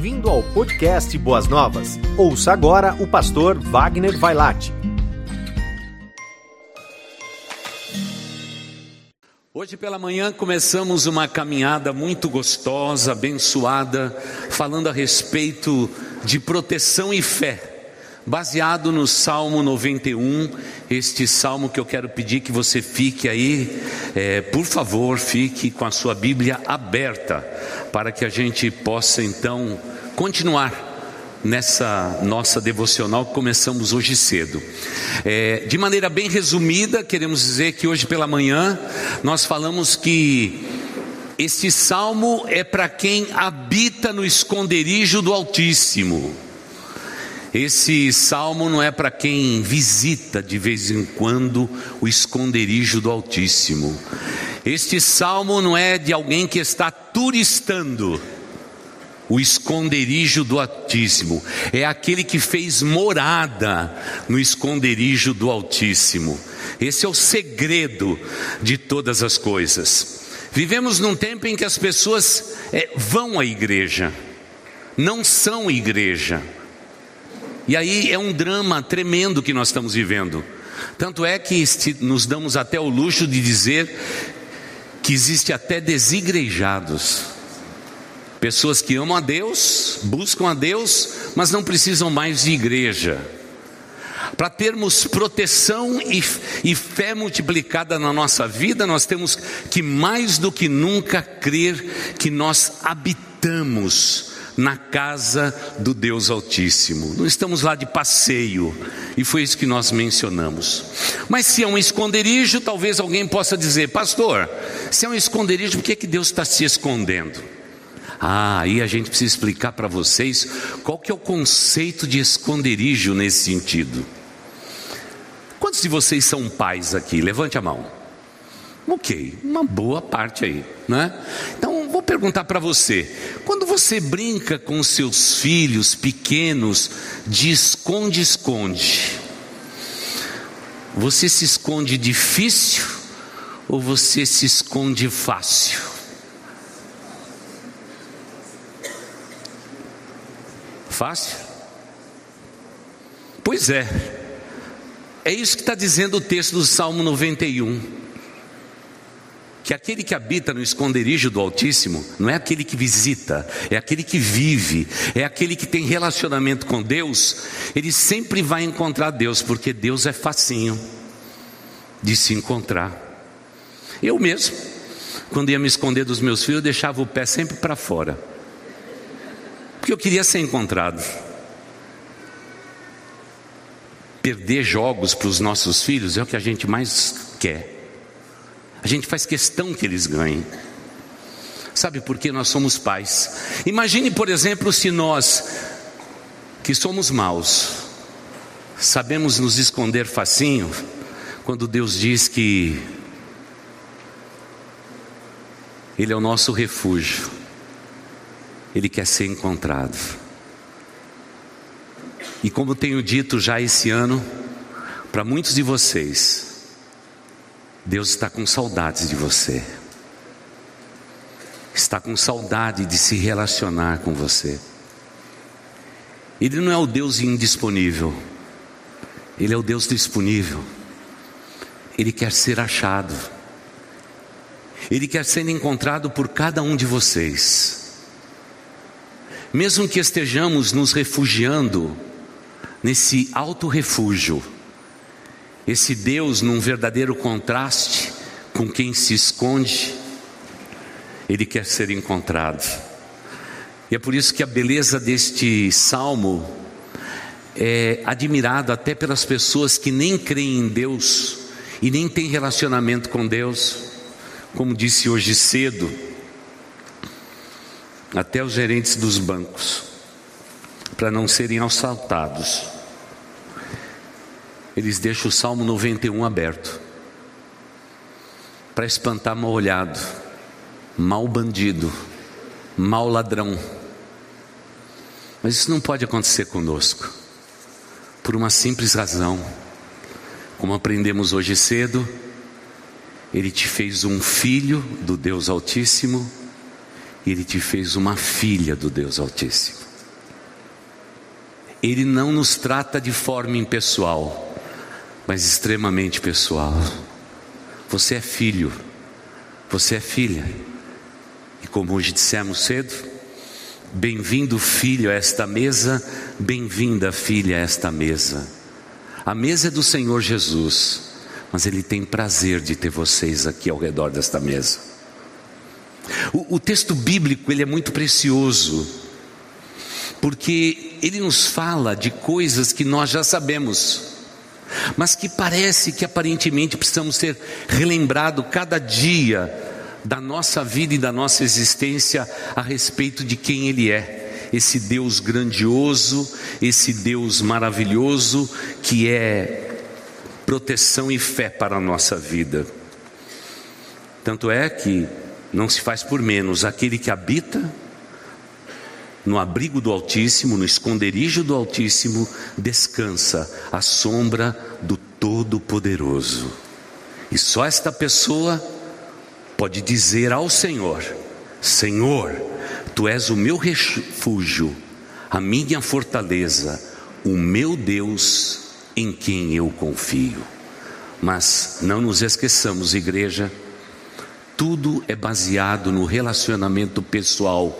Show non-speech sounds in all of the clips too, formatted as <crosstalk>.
Bem-vindo ao podcast Boas Novas. Ouça agora o pastor Wagner Vailate. Hoje pela manhã começamos uma caminhada muito gostosa, abençoada, falando a respeito de proteção e fé baseado no Salmo 91, este salmo que eu quero pedir que você fique aí, é, por favor, fique com a sua Bíblia aberta, para que a gente possa então continuar nessa nossa devocional que começamos hoje cedo. É, de maneira bem resumida, queremos dizer que hoje pela manhã nós falamos que este salmo é para quem habita no esconderijo do Altíssimo. Esse salmo não é para quem visita de vez em quando o esconderijo do Altíssimo. Este salmo não é de alguém que está turistando o esconderijo do Altíssimo. É aquele que fez morada no esconderijo do Altíssimo. Esse é o segredo de todas as coisas. Vivemos num tempo em que as pessoas é, vão à igreja, não são igreja e aí é um drama tremendo que nós estamos vivendo. Tanto é que nos damos até o luxo de dizer que existe até desigrejados. Pessoas que amam a Deus, buscam a Deus, mas não precisam mais de igreja. Para termos proteção e, e, fé multiplicada na nossa vida, nós temos que mais do que nunca crer que nós habitamos na casa do Deus Altíssimo. Não estamos lá de passeio, e foi isso que nós mencionamos. Mas se é um esconderijo, talvez alguém possa dizer, pastor, se é um esconderijo, por que, que Deus está se escondendo? Ah, aí a gente precisa explicar para vocês qual que é o conceito de esconderijo nesse sentido. Quantos de vocês são pais aqui? Levante a mão. Ok, uma boa parte aí, né? Então vou perguntar para você: quando você brinca com seus filhos pequenos de esconde-esconde, você se esconde difícil ou você se esconde fácil? Fácil? Pois é, é isso que está dizendo o texto do Salmo 91 que aquele que habita no esconderijo do Altíssimo não é aquele que visita, é aquele que vive, é aquele que tem relacionamento com Deus, ele sempre vai encontrar Deus, porque Deus é facinho de se encontrar. Eu mesmo, quando ia me esconder dos meus filhos, eu deixava o pé sempre para fora, porque eu queria ser encontrado. Perder jogos para os nossos filhos é o que a gente mais quer. A gente faz questão que eles ganhem. Sabe por que nós somos pais? Imagine, por exemplo, se nós, que somos maus, sabemos nos esconder facinho, quando Deus diz que Ele é o nosso refúgio, Ele quer ser encontrado. E como tenho dito já esse ano, para muitos de vocês, Deus está com saudades de você. Está com saudade de se relacionar com você. Ele não é o Deus indisponível. Ele é o Deus disponível. Ele quer ser achado. Ele quer ser encontrado por cada um de vocês. Mesmo que estejamos nos refugiando nesse alto refúgio, esse Deus, num verdadeiro contraste com quem se esconde, ele quer ser encontrado. E é por isso que a beleza deste salmo é admirada até pelas pessoas que nem creem em Deus e nem têm relacionamento com Deus, como disse hoje cedo, até os gerentes dos bancos, para não serem assaltados eles deixam o Salmo 91 aberto para espantar mal olhado, mal bandido, mal ladrão. Mas isso não pode acontecer conosco, por uma simples razão. Como aprendemos hoje cedo, Ele te fez um filho do Deus Altíssimo, e Ele te fez uma filha do Deus Altíssimo. Ele não nos trata de forma impessoal, mas extremamente pessoal. Você é filho, você é filha. E como hoje dissemos cedo, bem-vindo filho a esta mesa, bem-vinda filha a esta mesa. A mesa é do Senhor Jesus, mas Ele tem prazer de ter vocês aqui ao redor desta mesa. O, o texto bíblico ele é muito precioso, porque ele nos fala de coisas que nós já sabemos, mas que parece que aparentemente precisamos ser relembrado cada dia da nossa vida e da nossa existência a respeito de quem Ele é, esse Deus grandioso, esse Deus maravilhoso que é proteção e fé para a nossa vida. Tanto é que não se faz por menos aquele que habita no abrigo do Altíssimo, no esconderijo do Altíssimo, descansa à sombra do Todo-Poderoso. E só esta pessoa pode dizer ao Senhor: Senhor, tu és o meu refúgio, a minha fortaleza, o meu Deus em quem eu confio. Mas não nos esqueçamos, igreja, tudo é baseado no relacionamento pessoal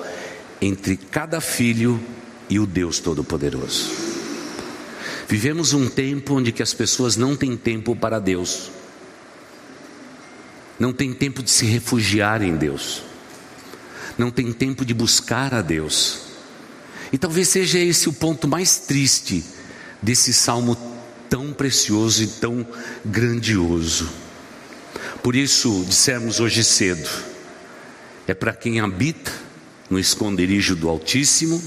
entre cada filho e o Deus Todo-Poderoso. Vivemos um tempo onde que as pessoas não têm tempo para Deus. Não tem tempo de se refugiar em Deus. Não tem tempo de buscar a Deus. E talvez seja esse o ponto mais triste desse salmo tão precioso e tão grandioso. Por isso dissemos hoje cedo: é para quem habita no esconderijo do Altíssimo,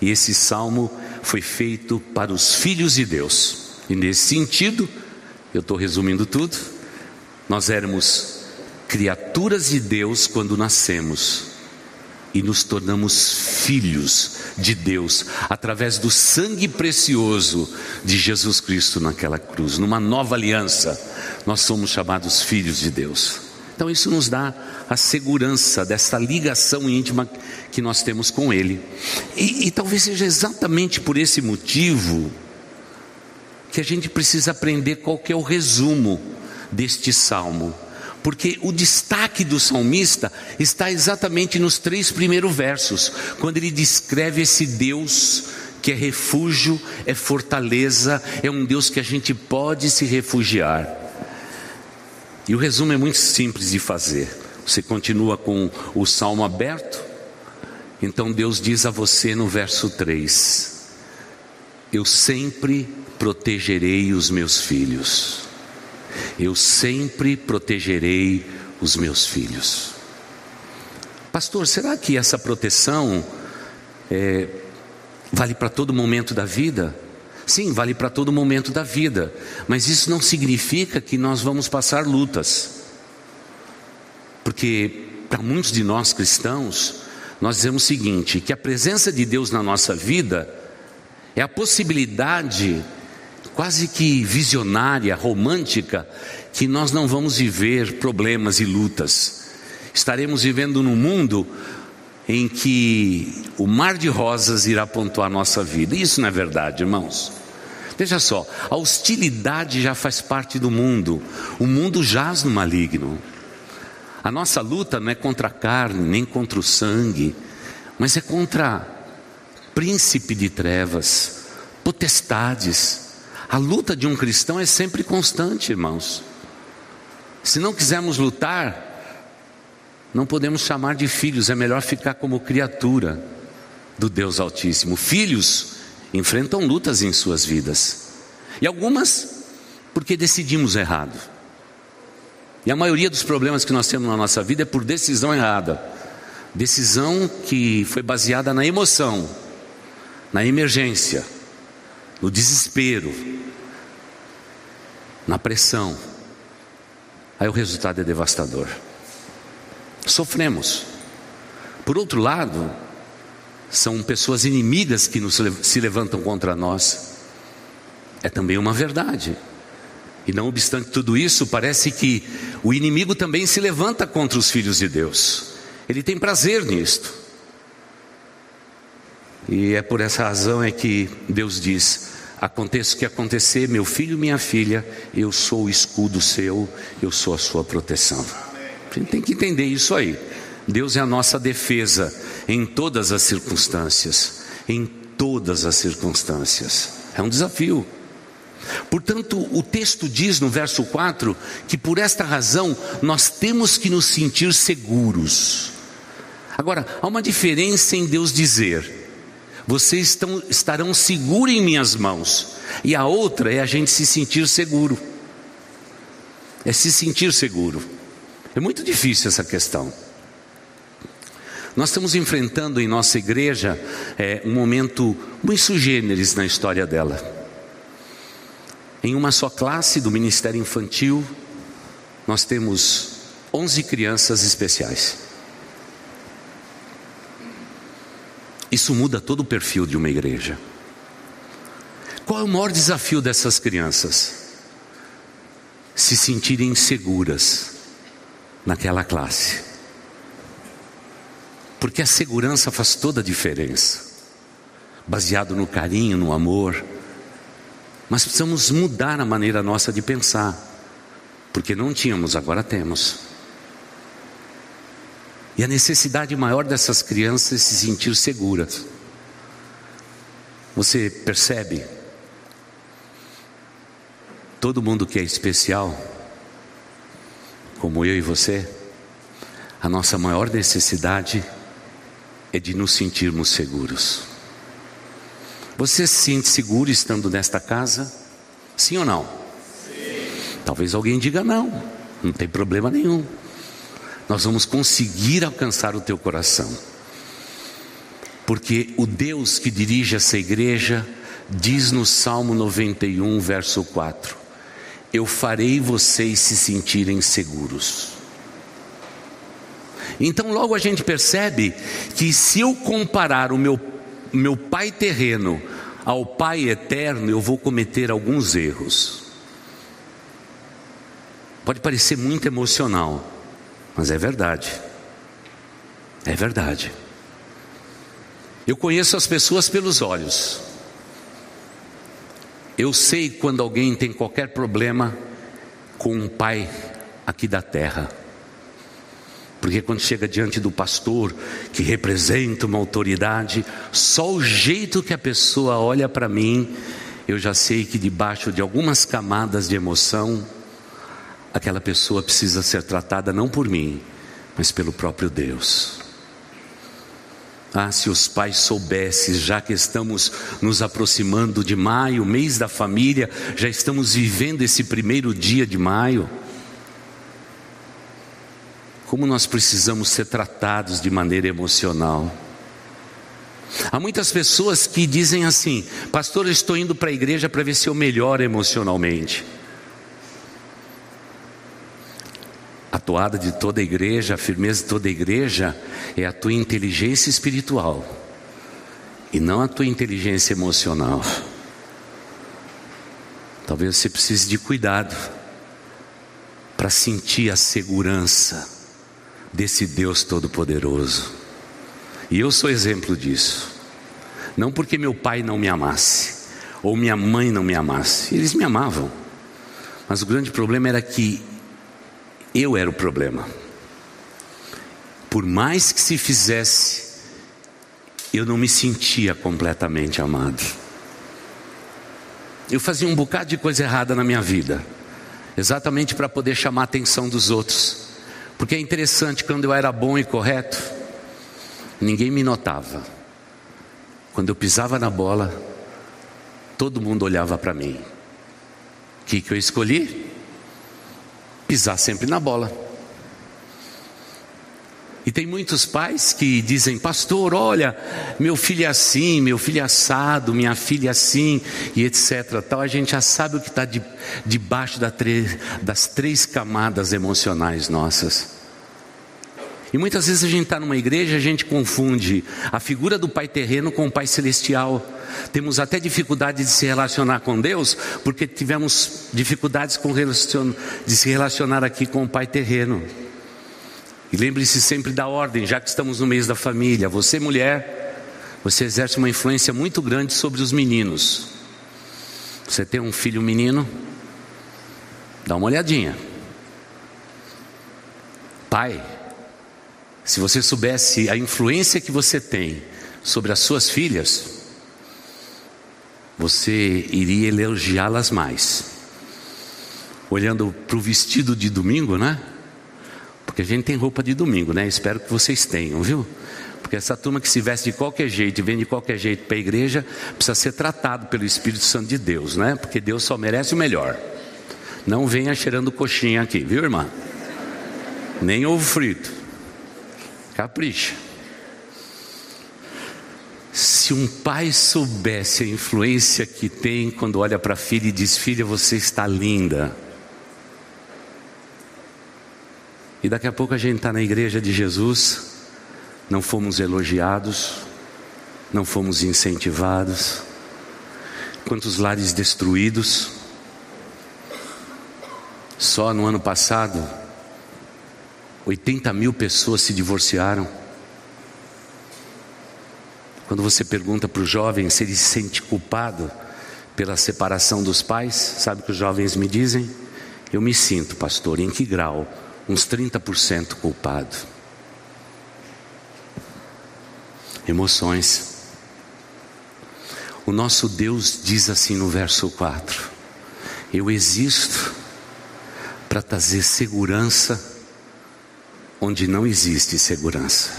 e esse salmo foi feito para os filhos de Deus. E nesse sentido, eu estou resumindo tudo, nós éramos criaturas de Deus quando nascemos e nos tornamos filhos de Deus através do sangue precioso de Jesus Cristo naquela cruz, numa nova aliança, nós somos chamados filhos de Deus. Então isso nos dá a segurança dessa ligação íntima que nós temos com Ele. E, e talvez seja exatamente por esse motivo que a gente precisa aprender qual é o resumo deste salmo. Porque o destaque do salmista está exatamente nos três primeiros versos, quando ele descreve esse Deus que é refúgio, é fortaleza, é um Deus que a gente pode se refugiar. E o resumo é muito simples de fazer. Você continua com o salmo aberto. Então Deus diz a você no verso 3: Eu sempre protegerei os meus filhos. Eu sempre protegerei os meus filhos. Pastor, será que essa proteção é, vale para todo momento da vida? Sim, vale para todo momento da vida, mas isso não significa que nós vamos passar lutas. Porque para muitos de nós cristãos, nós dizemos o seguinte: que a presença de Deus na nossa vida é a possibilidade quase que visionária, romântica, que nós não vamos viver problemas e lutas. Estaremos vivendo num mundo em que o mar de rosas irá pontuar nossa vida. Isso não é verdade, irmãos. Veja só, a hostilidade já faz parte do mundo. O mundo jaz no maligno. A nossa luta não é contra a carne, nem contra o sangue, mas é contra príncipe de trevas, potestades. A luta de um cristão é sempre constante, irmãos. Se não quisermos lutar, não podemos chamar de filhos, é melhor ficar como criatura do Deus Altíssimo. Filhos enfrentam lutas em suas vidas. E algumas porque decidimos errado. E a maioria dos problemas que nós temos na nossa vida é por decisão errada. Decisão que foi baseada na emoção, na emergência, no desespero, na pressão. Aí o resultado é devastador. Sofremos. Por outro lado, são pessoas inimigas que nos, se levantam contra nós. É também uma verdade. E não obstante tudo isso, parece que o inimigo também se levanta contra os filhos de Deus. Ele tem prazer nisto. E é por essa razão é que Deus diz: aconteça o que acontecer, meu filho, minha filha, eu sou o escudo seu, eu sou a sua proteção. A gente tem que entender isso aí. Deus é a nossa defesa em todas as circunstâncias, em todas as circunstâncias. É um desafio. Portanto, o texto diz no verso 4 que por esta razão nós temos que nos sentir seguros. Agora, há uma diferença em Deus dizer: vocês estão, estarão seguros em minhas mãos, e a outra é a gente se sentir seguro. É se sentir seguro. É muito difícil essa questão. Nós estamos enfrentando em nossa igreja é, um momento muito sugêneres na história dela. Em uma só classe do Ministério Infantil, nós temos 11 crianças especiais. Isso muda todo o perfil de uma igreja. Qual é o maior desafio dessas crianças? Se sentirem seguras naquela classe. Porque a segurança faz toda a diferença. Baseado no carinho, no amor, mas precisamos mudar a maneira nossa de pensar, porque não tínhamos, agora temos. E a necessidade maior dessas crianças é se sentir seguras. Você percebe? Todo mundo que é especial, como eu e você, a nossa maior necessidade é de nos sentirmos seguros. Você se sente seguro estando nesta casa? Sim ou não? Sim. Talvez alguém diga não, não tem problema nenhum. Nós vamos conseguir alcançar o teu coração. Porque o Deus que dirige essa igreja diz no Salmo 91, verso 4: Eu farei vocês se sentirem seguros. Então, logo a gente percebe que se eu comparar o meu meu pai terreno ao pai eterno, eu vou cometer alguns erros. Pode parecer muito emocional, mas é verdade. É verdade. Eu conheço as pessoas pelos olhos. Eu sei quando alguém tem qualquer problema com um pai aqui da terra. Porque quando chega diante do pastor, que representa uma autoridade, só o jeito que a pessoa olha para mim, eu já sei que debaixo de algumas camadas de emoção, aquela pessoa precisa ser tratada não por mim, mas pelo próprio Deus. Ah, se os pais soubessem, já que estamos nos aproximando de maio, mês da família, já estamos vivendo esse primeiro dia de maio como nós precisamos ser tratados de maneira emocional. Há muitas pessoas que dizem assim: Pastor, eu estou indo para a igreja para ver se eu melhoro emocionalmente. A toada de toda a igreja, a firmeza de toda a igreja é a tua inteligência espiritual e não a tua inteligência emocional. Talvez você precise de cuidado para sentir a segurança desse Deus Todo-Poderoso. E eu sou exemplo disso. Não porque meu pai não me amasse, ou minha mãe não me amasse, eles me amavam. Mas o grande problema era que eu era o problema. Por mais que se fizesse, eu não me sentia completamente amado. Eu fazia um bocado de coisa errada na minha vida, exatamente para poder chamar a atenção dos outros. Porque é interessante, quando eu era bom e correto, ninguém me notava. Quando eu pisava na bola, todo mundo olhava para mim. O que, que eu escolhi? Pisar sempre na bola. E tem muitos pais que dizem, pastor, olha, meu filho é assim, meu filho é assado, minha filha é assim, e etc. Tal, a gente já sabe o que está de, debaixo da das três camadas emocionais nossas. E muitas vezes a gente está numa igreja, a gente confunde a figura do Pai terreno com o Pai celestial. Temos até dificuldade de se relacionar com Deus, porque tivemos dificuldades de se relacionar aqui com o Pai terreno. E lembre-se sempre da ordem, já que estamos no mês da família. Você, mulher, você exerce uma influência muito grande sobre os meninos. Você tem um filho menino? Dá uma olhadinha. Pai, se você soubesse a influência que você tem sobre as suas filhas, você iria elogiá-las mais. Olhando para o vestido de domingo, né? Porque a gente tem roupa de domingo, né? Espero que vocês tenham, viu? Porque essa turma que se veste de qualquer jeito e vem de qualquer jeito para a igreja, precisa ser tratado pelo Espírito Santo de Deus, né? Porque Deus só merece o melhor. Não venha cheirando coxinha aqui, viu, irmã? Nem ovo frito. Capricha. Se um pai soubesse a influência que tem quando olha para a filha e diz: Filha, você está linda. E daqui a pouco a gente está na igreja de Jesus, não fomos elogiados, não fomos incentivados. Quantos lares destruídos. Só no ano passado, 80 mil pessoas se divorciaram. Quando você pergunta para o jovem se ele se sente culpado pela separação dos pais, sabe o que os jovens me dizem? Eu me sinto, pastor, em que grau? Uns 30% culpado. Emoções. O nosso Deus diz assim no verso 4: Eu existo para trazer segurança onde não existe segurança.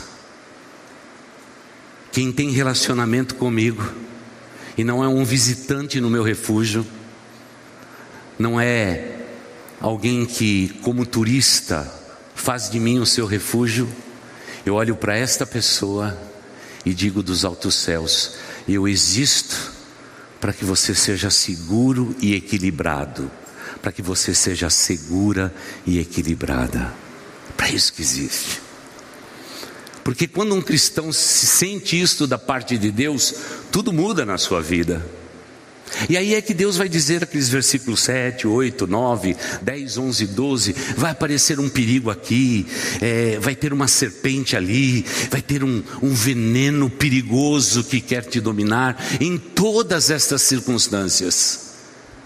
Quem tem relacionamento comigo e não é um visitante no meu refúgio, não é alguém que, como turista, faz de mim o seu refúgio, eu olho para esta pessoa e digo dos altos céus: eu existo para que você seja seguro e equilibrado, para que você seja segura e equilibrada para isso que existe. Porque quando um cristão se sente isto da parte de Deus, tudo muda na sua vida. E aí é que Deus vai dizer aqueles versículos 7, 8, 9, 10, 11, 12: vai aparecer um perigo aqui, é, vai ter uma serpente ali, vai ter um, um veneno perigoso que quer te dominar. Em todas estas circunstâncias,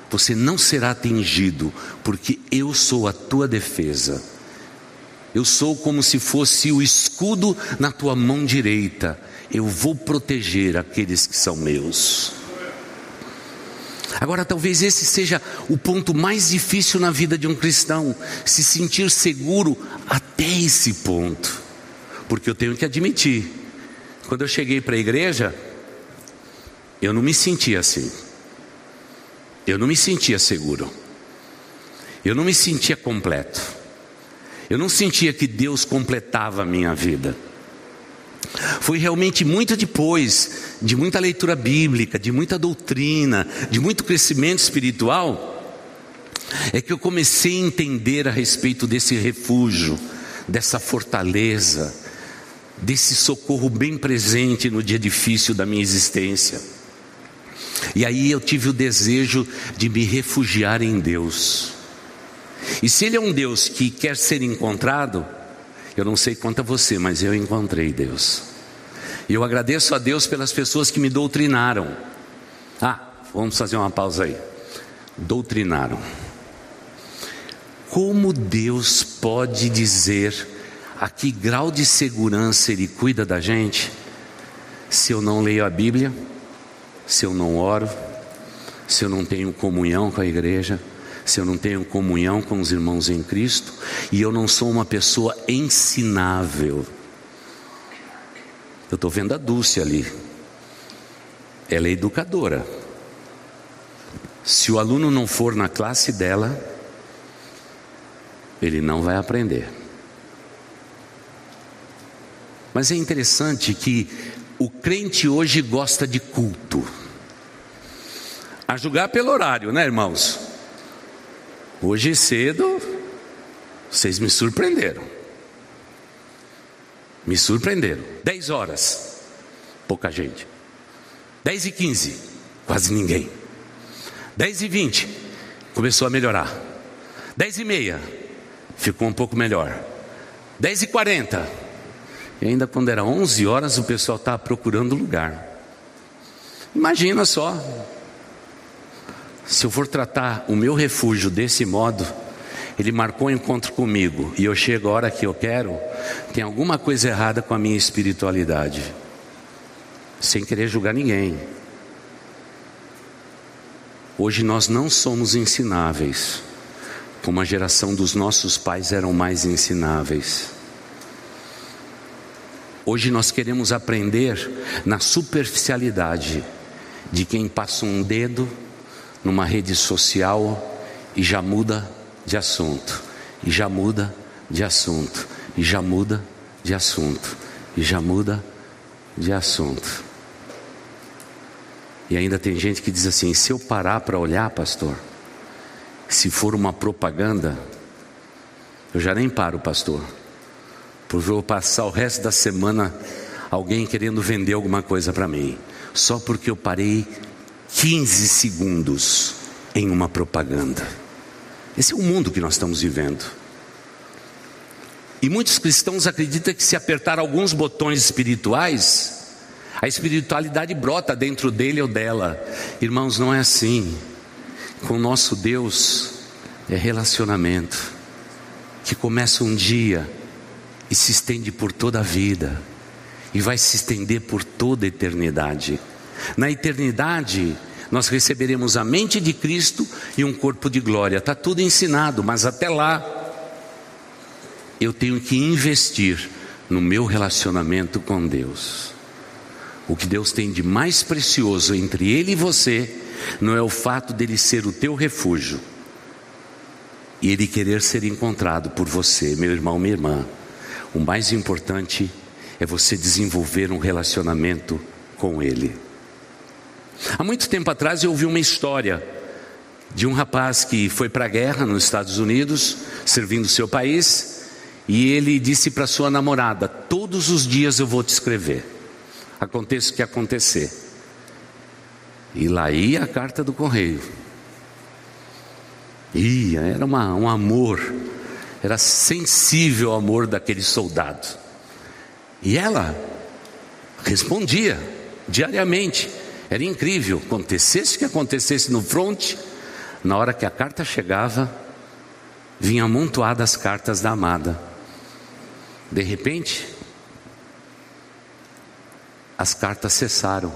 você não será atingido, porque eu sou a tua defesa eu sou como se fosse o escudo na tua mão direita. Eu vou proteger aqueles que são meus. Agora, talvez esse seja o ponto mais difícil na vida de um cristão, se sentir seguro até esse ponto. Porque eu tenho que admitir, quando eu cheguei para a igreja, eu não me sentia assim. Eu não me sentia seguro. Eu não me sentia completo. Eu não sentia que Deus completava a minha vida. Foi realmente muito depois de muita leitura bíblica, de muita doutrina, de muito crescimento espiritual, é que eu comecei a entender a respeito desse refúgio, dessa fortaleza, desse socorro bem presente no dia difícil da minha existência. E aí eu tive o desejo de me refugiar em Deus. E se Ele é um Deus que quer ser encontrado, eu não sei quanto a você, mas eu encontrei Deus. E eu agradeço a Deus pelas pessoas que me doutrinaram. Ah, vamos fazer uma pausa aí. Doutrinaram. Como Deus pode dizer a que grau de segurança Ele cuida da gente, se eu não leio a Bíblia, se eu não oro, se eu não tenho comunhão com a igreja? Se eu não tenho comunhão com os irmãos em Cristo e eu não sou uma pessoa ensinável. Eu estou vendo a Dulce ali, ela é educadora. Se o aluno não for na classe dela, ele não vai aprender. Mas é interessante que o crente hoje gosta de culto. A julgar pelo horário, né, irmãos? Hoje cedo, vocês me surpreenderam. Me surpreenderam. 10 horas, pouca gente. 10 e 15, quase ninguém. 10 e 20, começou a melhorar. 10 e meia, ficou um pouco melhor. 10 e 40, E ainda quando era 11 horas, o pessoal estava procurando lugar. Imagina só, se eu for tratar o meu refúgio desse modo, ele marcou um encontro comigo e eu chego a hora que eu quero, tem alguma coisa errada com a minha espiritualidade. Sem querer julgar ninguém. Hoje nós não somos ensináveis, como a geração dos nossos pais eram mais ensináveis. Hoje nós queremos aprender na superficialidade de quem passa um dedo numa rede social e já muda de assunto, e já muda de assunto, e já muda de assunto, e já muda de assunto. E ainda tem gente que diz assim: se eu parar para olhar, pastor, se for uma propaganda, eu já nem paro, pastor, porque eu vou passar o resto da semana alguém querendo vender alguma coisa para mim, só porque eu parei 15 segundos em uma propaganda. Esse é o mundo que nós estamos vivendo. E muitos cristãos acreditam que se apertar alguns botões espirituais, a espiritualidade brota dentro dele ou dela. Irmãos, não é assim. Com o nosso Deus é relacionamento que começa um dia e se estende por toda a vida e vai se estender por toda a eternidade. Na eternidade, nós receberemos a mente de Cristo e um corpo de glória. Está tudo ensinado, mas até lá, eu tenho que investir no meu relacionamento com Deus. O que Deus tem de mais precioso entre Ele e você não é o fato dele ser o teu refúgio e ele querer ser encontrado por você, meu irmão, minha irmã. O mais importante é você desenvolver um relacionamento com Ele. Há muito tempo atrás eu ouvi uma história de um rapaz que foi para a guerra nos Estados Unidos, servindo seu país, e ele disse para sua namorada: Todos os dias eu vou te escrever aconteça o que acontecer. E lá ia a carta do correio. Ia, era uma, um amor, era sensível o amor daquele soldado. E ela respondia diariamente. Era incrível, acontecesse o que acontecesse no fronte, na hora que a carta chegava, vinha amontoadas as cartas da amada. De repente, as cartas cessaram.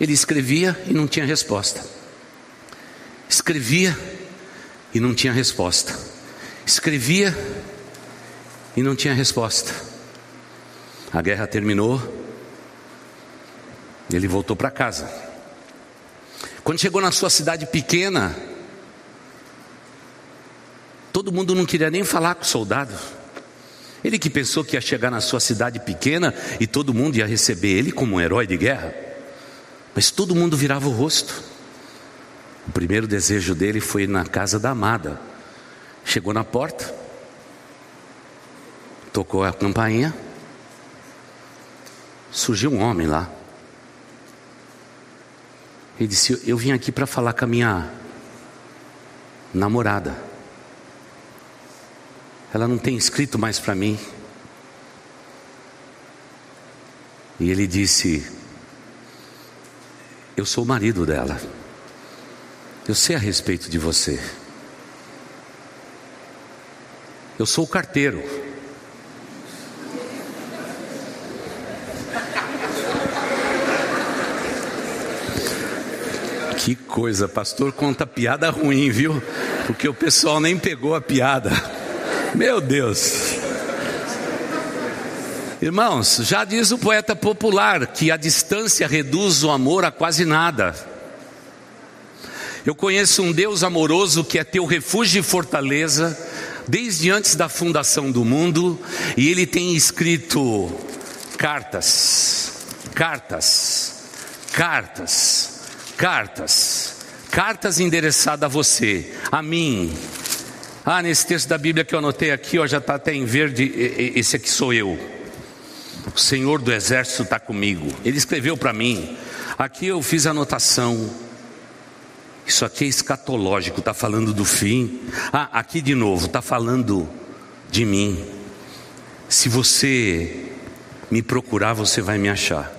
Ele escrevia e não tinha resposta. Escrevia e não tinha resposta. Escrevia e não tinha resposta. A guerra terminou. Ele voltou para casa. Quando chegou na sua cidade pequena, todo mundo não queria nem falar com o soldado. Ele que pensou que ia chegar na sua cidade pequena e todo mundo ia receber ele como um herói de guerra. Mas todo mundo virava o rosto. O primeiro desejo dele foi na casa da amada. Chegou na porta, tocou a campainha, surgiu um homem lá. Ele disse: Eu vim aqui para falar com a minha namorada. Ela não tem escrito mais para mim. E ele disse: Eu sou o marido dela. Eu sei a respeito de você. Eu sou o carteiro. Que coisa, pastor conta piada ruim, viu? Porque o pessoal nem pegou a piada. Meu Deus. Irmãos, já diz o poeta popular que a distância reduz o amor a quase nada. Eu conheço um Deus amoroso que é teu refúgio e fortaleza, desde antes da fundação do mundo, e ele tem escrito cartas, cartas, cartas, cartas, cartas endereçadas a você, a mim, ah, nesse texto da Bíblia que eu anotei aqui, ó, já está até em verde, esse aqui sou eu. O Senhor do Exército está comigo. Ele escreveu para mim. Aqui eu fiz anotação. Isso aqui é escatológico, está falando do fim. Ah, aqui de novo, está falando de mim. Se você me procurar, você vai me achar.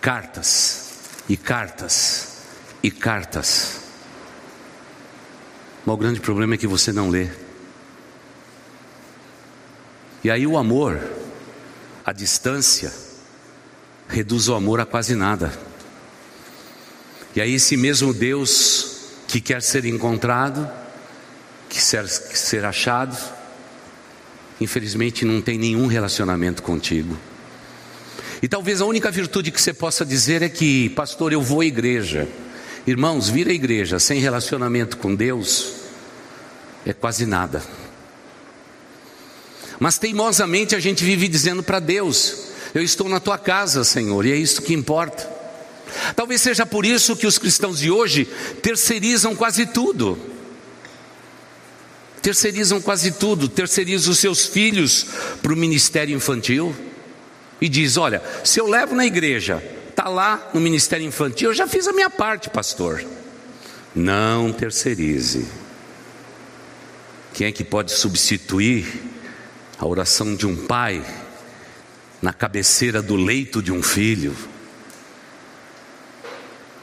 Cartas e cartas e cartas. Mas o grande problema é que você não lê. E aí o amor, a distância, reduz o amor a quase nada. E aí esse mesmo Deus que quer ser encontrado, que quer ser achado, infelizmente não tem nenhum relacionamento contigo. E talvez a única virtude que você possa dizer é que, pastor, eu vou à igreja. Irmãos, vir à igreja sem relacionamento com Deus é quase nada. Mas teimosamente a gente vive dizendo para Deus: Eu estou na tua casa, Senhor, e é isso que importa. Talvez seja por isso que os cristãos de hoje terceirizam quase tudo. Terceirizam quase tudo, terceirizam os seus filhos para o ministério infantil e diz: Olha, se eu levo na igreja, está lá no ministério infantil, eu já fiz a minha parte, pastor. Não terceirize. Quem é que pode substituir a oração de um pai na cabeceira do leito de um filho.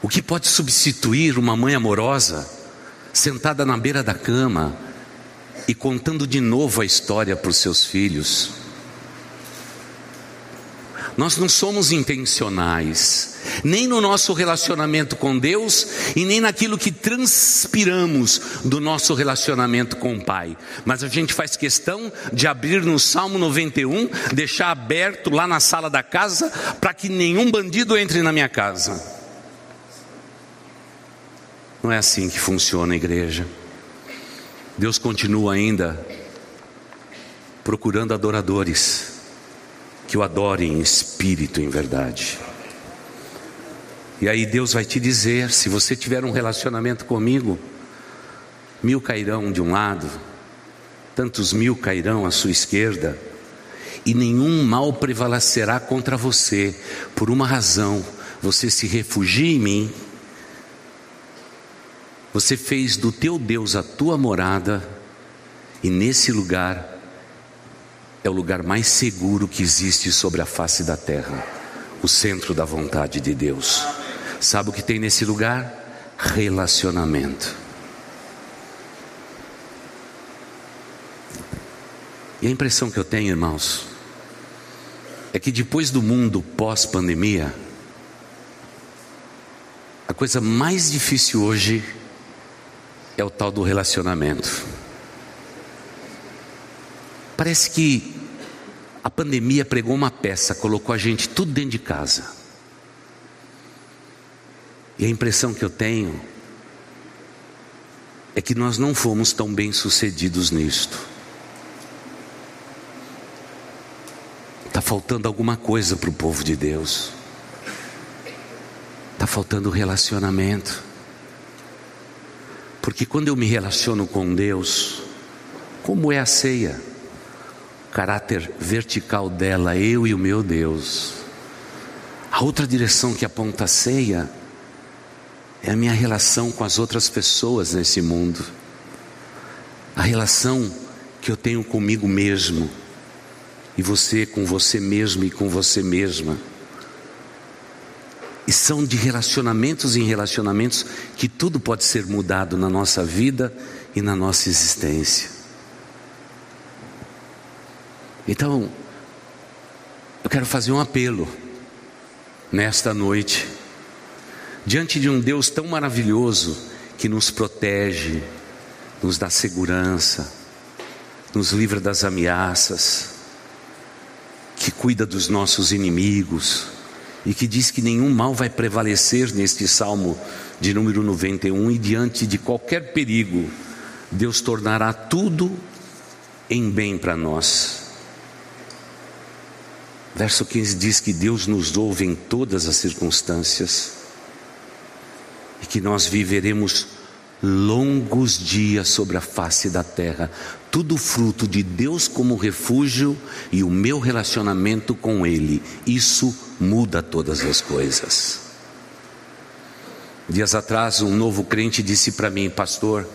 O que pode substituir uma mãe amorosa, sentada na beira da cama e contando de novo a história para os seus filhos? Nós não somos intencionais, nem no nosso relacionamento com Deus e nem naquilo que transpiramos do nosso relacionamento com o Pai. Mas a gente faz questão de abrir no Salmo 91, deixar aberto lá na sala da casa, para que nenhum bandido entre na minha casa. Não é assim que funciona a igreja. Deus continua ainda procurando adoradores que o adorem em espírito e em verdade. E aí Deus vai te dizer: se você tiver um relacionamento comigo, mil cairão de um lado, tantos mil cairão à sua esquerda, e nenhum mal prevalecerá contra você, por uma razão: você se refugia em mim, você fez do teu Deus a tua morada, e nesse lugar é o lugar mais seguro que existe sobre a face da terra o centro da vontade de Deus. Sabe o que tem nesse lugar? Relacionamento. E a impressão que eu tenho, irmãos, é que depois do mundo pós-pandemia, a coisa mais difícil hoje é o tal do relacionamento. Parece que a pandemia pregou uma peça, colocou a gente tudo dentro de casa. E a impressão que eu tenho é que nós não fomos tão bem sucedidos nisto. Está faltando alguma coisa para o povo de Deus. Está faltando relacionamento. Porque quando eu me relaciono com Deus, como é a ceia? Caráter vertical dela, eu e o meu Deus. A outra direção que aponta a ceia é a minha relação com as outras pessoas nesse mundo, a relação que eu tenho comigo mesmo, e você com você mesmo e com você mesma. E são de relacionamentos em relacionamentos que tudo pode ser mudado na nossa vida e na nossa existência. Então, eu quero fazer um apelo nesta noite, diante de um Deus tão maravilhoso que nos protege, nos dá segurança, nos livra das ameaças, que cuida dos nossos inimigos e que diz que nenhum mal vai prevalecer neste salmo de número 91 e diante de qualquer perigo, Deus tornará tudo em bem para nós. Verso 15 diz que Deus nos ouve em todas as circunstâncias e que nós viveremos longos dias sobre a face da terra, tudo fruto de Deus como refúgio e o meu relacionamento com Ele. Isso muda todas as coisas. Dias atrás, um novo crente disse para mim, pastor,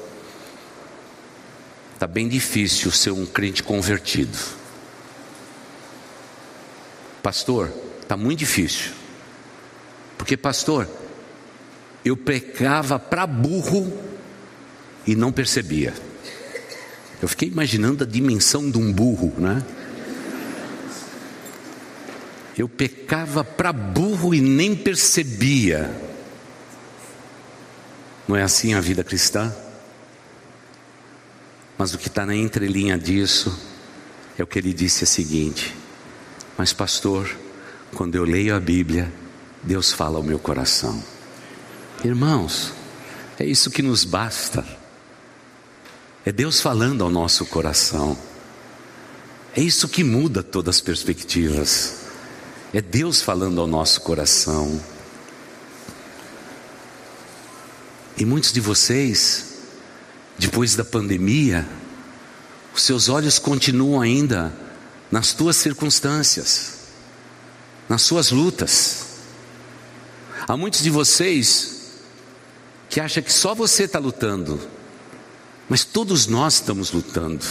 está bem difícil ser um crente convertido. Pastor, está muito difícil. Porque, pastor, eu pecava para burro e não percebia. Eu fiquei imaginando a dimensão de um burro, né? Eu pecava para burro e nem percebia. Não é assim a vida cristã? Mas o que está na entrelinha disso é o que ele disse é o seguinte: Mas, pastor, quando eu leio a Bíblia, Deus fala ao meu coração. Irmãos, é isso que nos basta. É Deus falando ao nosso coração. É isso que muda todas as perspectivas. É Deus falando ao nosso coração. E muitos de vocês, depois da pandemia, os seus olhos continuam ainda nas tuas circunstâncias, nas suas lutas. Há muitos de vocês que acham que só você está lutando, mas todos nós estamos lutando.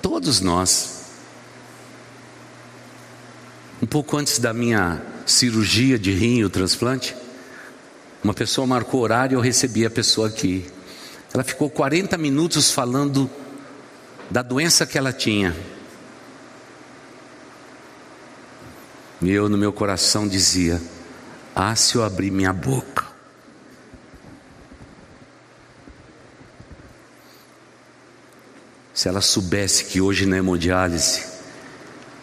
Todos nós. Um pouco antes da minha cirurgia de rim e o transplante, uma pessoa marcou horário e eu recebi a pessoa aqui. Ela ficou 40 minutos falando da doença que ela tinha. E eu no meu coração dizia: Ah, se eu abrir minha boca. Se ela soubesse que hoje na hemodiálise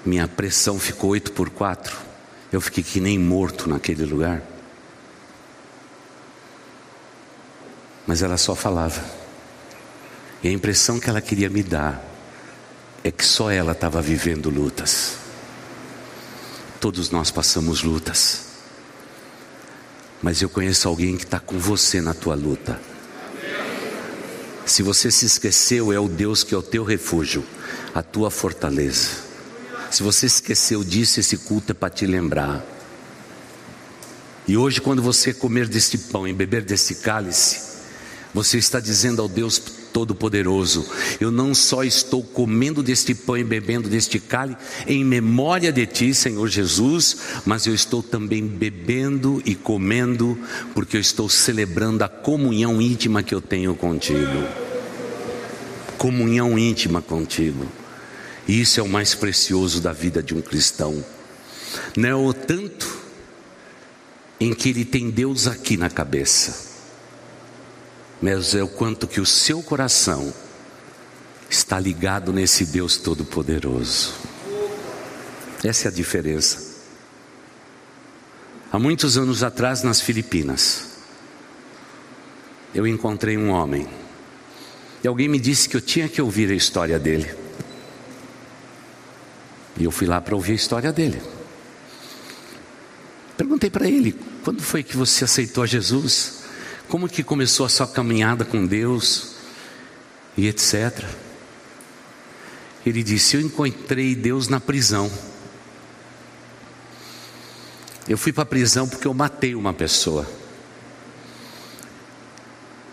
minha pressão ficou 8 por 4, eu fiquei que nem morto naquele lugar. Mas ela só falava. E a impressão que ela queria me dar é que só ela estava vivendo lutas. Todos nós passamos lutas. Mas eu conheço alguém que está com você na tua luta. Se você se esqueceu, é o Deus que é o teu refúgio, a tua fortaleza. Se você esqueceu disso, esse culto é para te lembrar. E hoje, quando você comer deste pão e beber deste cálice, você está dizendo ao Deus Todo-Poderoso: Eu não só estou comendo deste pão e bebendo deste cálice em memória de Ti, Senhor Jesus, mas eu estou também bebendo e comendo, porque eu estou celebrando a comunhão íntima que eu tenho contigo. Comunhão íntima contigo. Isso é o mais precioso da vida de um cristão. Não é o tanto em que ele tem Deus aqui na cabeça mas é o quanto que o seu coração está ligado nesse Deus Todo-Poderoso. Essa é a diferença. Há muitos anos atrás, nas Filipinas, eu encontrei um homem, e alguém me disse que eu tinha que ouvir a história dele. E eu fui lá para ouvir a história dele. Perguntei para ele: quando foi que você aceitou Jesus? Como que começou a sua caminhada com Deus e etc. Ele disse: Eu encontrei Deus na prisão. Eu fui para a prisão porque eu matei uma pessoa.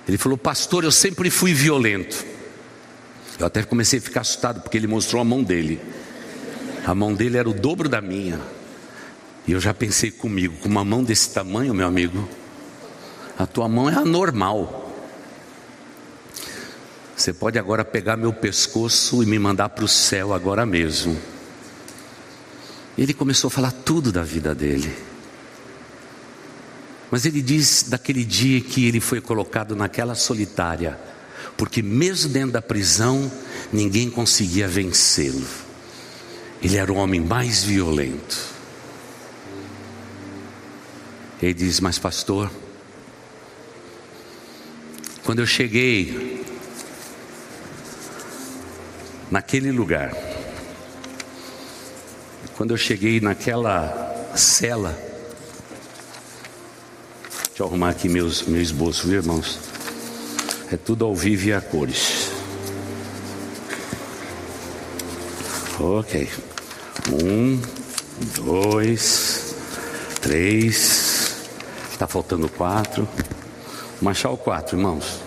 Ele falou, pastor, eu sempre fui violento. Eu até comecei a ficar assustado porque ele mostrou a mão dele. A mão dele era o dobro da minha. E eu já pensei comigo, com uma mão desse tamanho, meu amigo, a tua mão é anormal. Você pode agora pegar meu pescoço e me mandar para o céu agora mesmo. Ele começou a falar tudo da vida dele. Mas ele diz daquele dia que ele foi colocado naquela solitária, porque mesmo dentro da prisão, ninguém conseguia vencê-lo. Ele era o homem mais violento. Ele diz: Mas, pastor, quando eu cheguei naquele lugar, quando eu cheguei naquela cela, deixa eu arrumar aqui meus, meu esboço, viu irmãos? É tudo ao vivo e a cores. Ok. Um, dois, três, Está faltando quatro. Manchar o quatro, irmãos.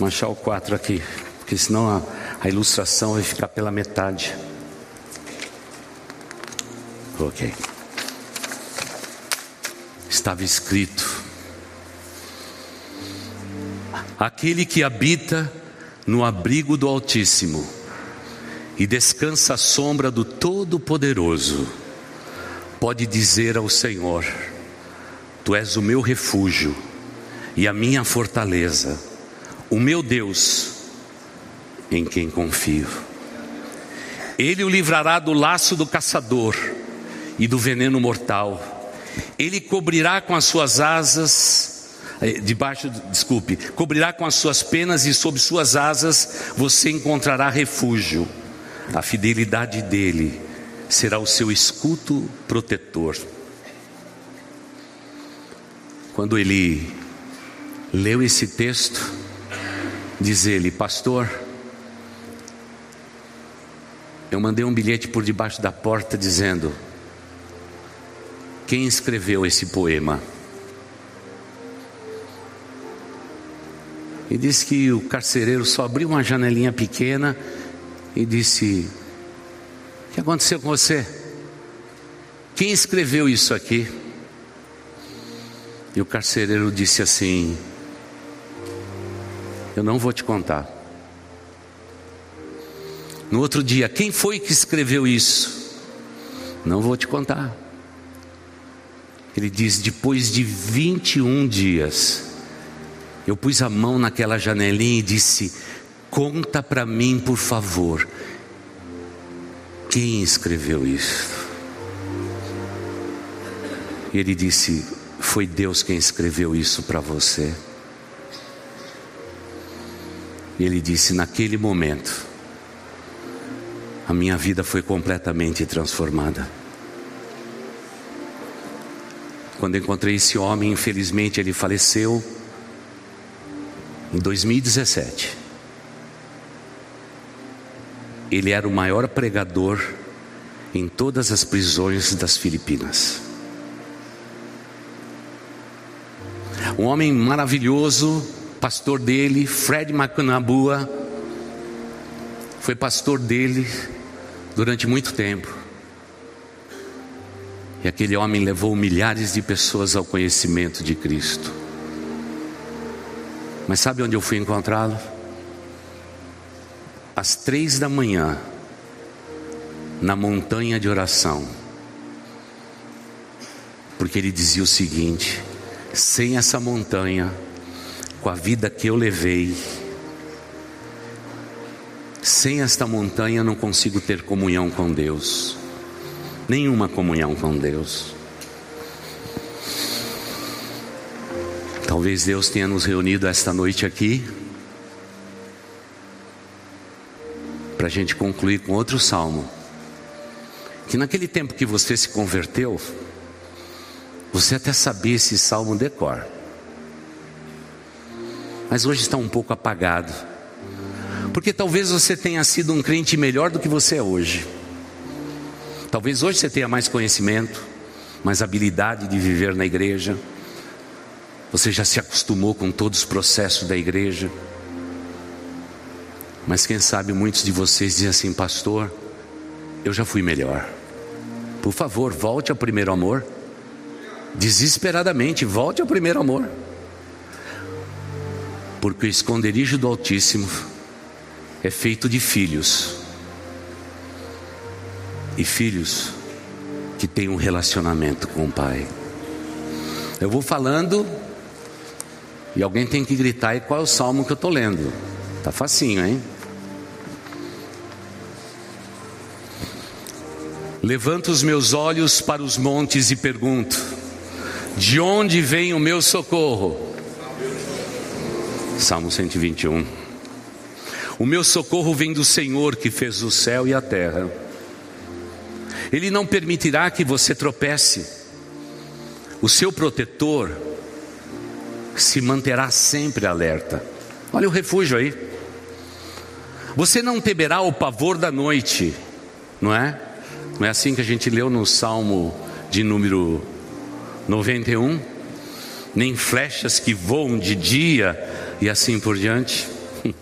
Manchar o quatro aqui, porque senão a, a ilustração vai ficar pela metade. Ok. Estava escrito: Aquele que habita no abrigo do Altíssimo e descansa à sombra do Todo-Poderoso, pode dizer ao Senhor: Tu és o meu refúgio e a minha fortaleza, o meu Deus, em quem confio. Ele o livrará do laço do caçador e do veneno mortal. Ele cobrirá com as suas asas, eh, debaixo, desculpe, cobrirá com as suas penas e sob suas asas você encontrará refúgio. A fidelidade dele será o seu escudo protetor. Quando ele leu esse texto, diz ele, pastor, eu mandei um bilhete por debaixo da porta dizendo: quem escreveu esse poema? E disse que o carcereiro só abriu uma janelinha pequena e disse: O que aconteceu com você? Quem escreveu isso aqui? E o carcereiro disse assim: Eu não vou te contar. No outro dia, quem foi que escreveu isso? Não vou te contar. Ele diz: depois de 21 dias, eu pus a mão naquela janelinha e disse: Conta para mim, por favor, quem escreveu isso? E ele disse: Foi Deus quem escreveu isso para você. E ele disse: Naquele momento, a minha vida foi completamente transformada. Quando encontrei esse homem, infelizmente ele faleceu em 2017. Ele era o maior pregador em todas as prisões das Filipinas. Um homem maravilhoso, pastor dele, Fred Macanabua, foi pastor dele durante muito tempo. E aquele homem levou milhares de pessoas ao conhecimento de Cristo. Mas sabe onde eu fui encontrá-lo? Às três da manhã, na montanha de oração. Porque ele dizia o seguinte: sem essa montanha, com a vida que eu levei, sem esta montanha não consigo ter comunhão com Deus nenhuma comunhão com Deus. Talvez Deus tenha nos reunido esta noite aqui para a gente concluir com outro salmo. Que naquele tempo que você se converteu, você até sabia esse salmo decor. Mas hoje está um pouco apagado. Porque talvez você tenha sido um crente melhor do que você é hoje. Talvez hoje você tenha mais conhecimento, mais habilidade de viver na igreja. Você já se acostumou com todos os processos da igreja. Mas quem sabe muitos de vocês dizem assim, pastor, eu já fui melhor. Por favor, volte ao primeiro amor. Desesperadamente, volte ao primeiro amor. Porque o esconderijo do Altíssimo é feito de filhos e filhos que têm um relacionamento com o Pai. Eu vou falando e alguém tem que gritar e qual é o salmo que eu estou lendo. Tá facinho, hein? Levanto os meus olhos para os montes e pergunto: De onde vem o meu socorro? Salmo 121. O meu socorro vem do Senhor que fez o céu e a terra. Ele não permitirá que você tropece. O seu protetor se manterá sempre alerta. Olha o refúgio aí. Você não temerá o pavor da noite, não é? Não é assim que a gente leu no Salmo de número 91? nem flechas que voam de dia e assim por diante. <laughs>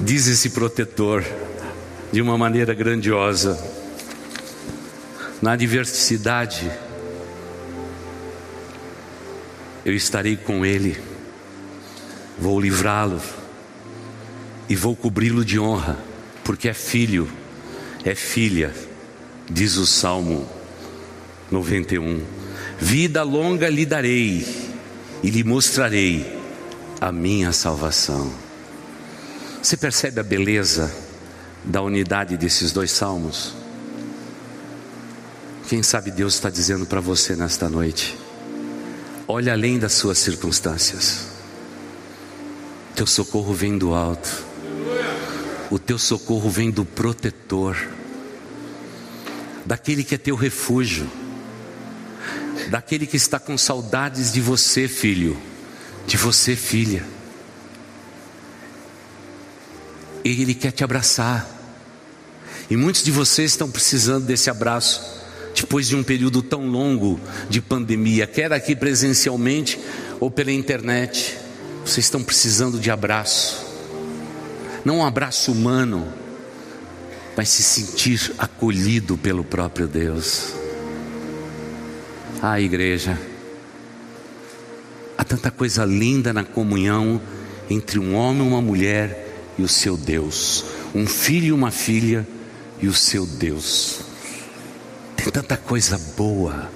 Diz esse protetor de uma maneira grandiosa, na adversidade, eu estarei com ele, vou livrá-lo e vou cobri-lo de honra, porque é filho, é filha, diz o Salmo 91. Vida longa lhe darei e lhe mostrarei a minha salvação. Você percebe a beleza da unidade desses dois salmos? Quem sabe Deus está dizendo para você nesta noite: olha além das suas circunstâncias, teu socorro vem do alto o teu socorro vem do protetor, daquele que é teu refúgio, daquele que está com saudades de você, filho, de você, filha. Ele quer te abraçar. E muitos de vocês estão precisando desse abraço, depois de um período tão longo de pandemia, quer aqui presencialmente ou pela internet. Vocês estão precisando de abraço não um abraço humano, mas se sentir acolhido pelo próprio Deus. Ah, igreja, há tanta coisa linda na comunhão entre um homem e uma mulher e o seu Deus, um filho e uma filha e o seu Deus. Tem tanta coisa boa,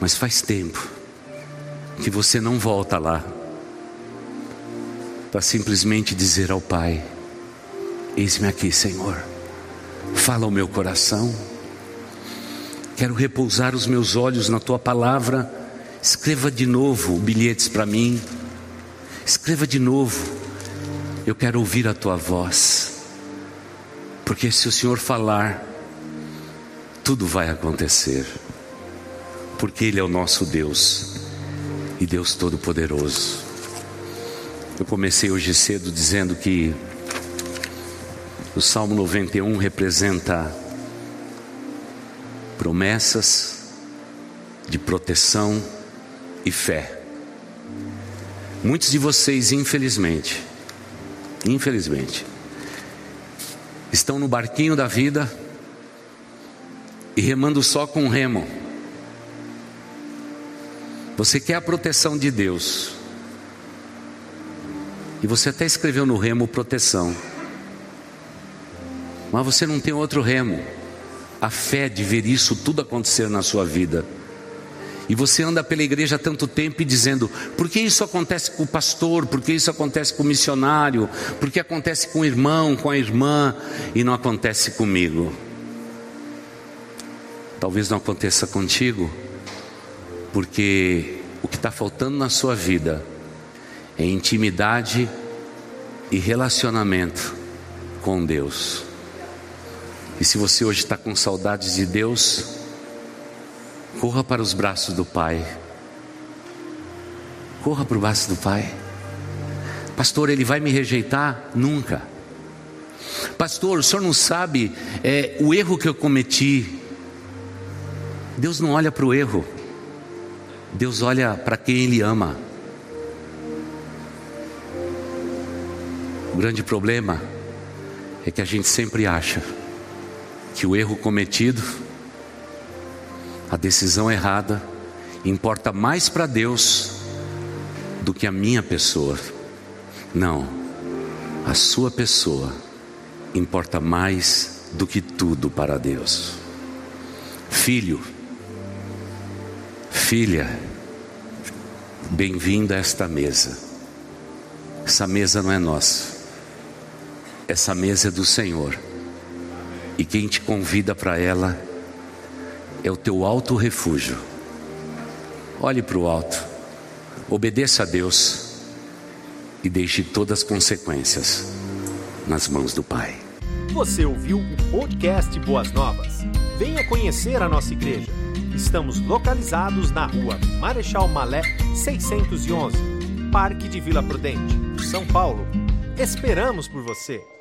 mas faz tempo que você não volta lá para simplesmente dizer ao Pai: Eis-me aqui, Senhor, fala ao meu coração, quero repousar os meus olhos na tua palavra. Escreva de novo bilhetes para mim, escreva de novo, eu quero ouvir a tua voz, porque se o Senhor falar, tudo vai acontecer, porque Ele é o nosso Deus e Deus Todo-Poderoso. Eu comecei hoje cedo dizendo que o Salmo 91 representa promessas de proteção e fé. Muitos de vocês, infelizmente, infelizmente, estão no barquinho da vida e remando só com remo. Você quer a proteção de Deus, e você até escreveu no remo proteção. Mas você não tem outro remo. A fé de ver isso tudo acontecer na sua vida. E você anda pela igreja há tanto tempo e dizendo: por que isso acontece com o pastor? Por que isso acontece com o missionário? Por que acontece com o irmão, com a irmã e não acontece comigo? Talvez não aconteça contigo, porque o que está faltando na sua vida é intimidade e relacionamento com Deus. E se você hoje está com saudades de Deus, corra para os braços do Pai. Corra para o braço do Pai. Pastor, ele vai me rejeitar? Nunca. Pastor, o senhor não sabe é, o erro que eu cometi. Deus não olha para o erro, Deus olha para quem Ele ama. O grande problema é que a gente sempre acha que o erro cometido, a decisão errada, importa mais para Deus do que a minha pessoa. Não, a sua pessoa importa mais do que tudo para Deus. Filho, filha, bem-vindo a esta mesa. Essa mesa não é nossa. Essa mesa é do Senhor. E quem te convida para ela é o teu alto refúgio. Olhe para o alto, obedeça a Deus e deixe todas as consequências nas mãos do Pai. Você ouviu o podcast Boas Novas? Venha conhecer a nossa igreja. Estamos localizados na rua Marechal Malé 611, Parque de Vila Prudente, São Paulo. Esperamos por você!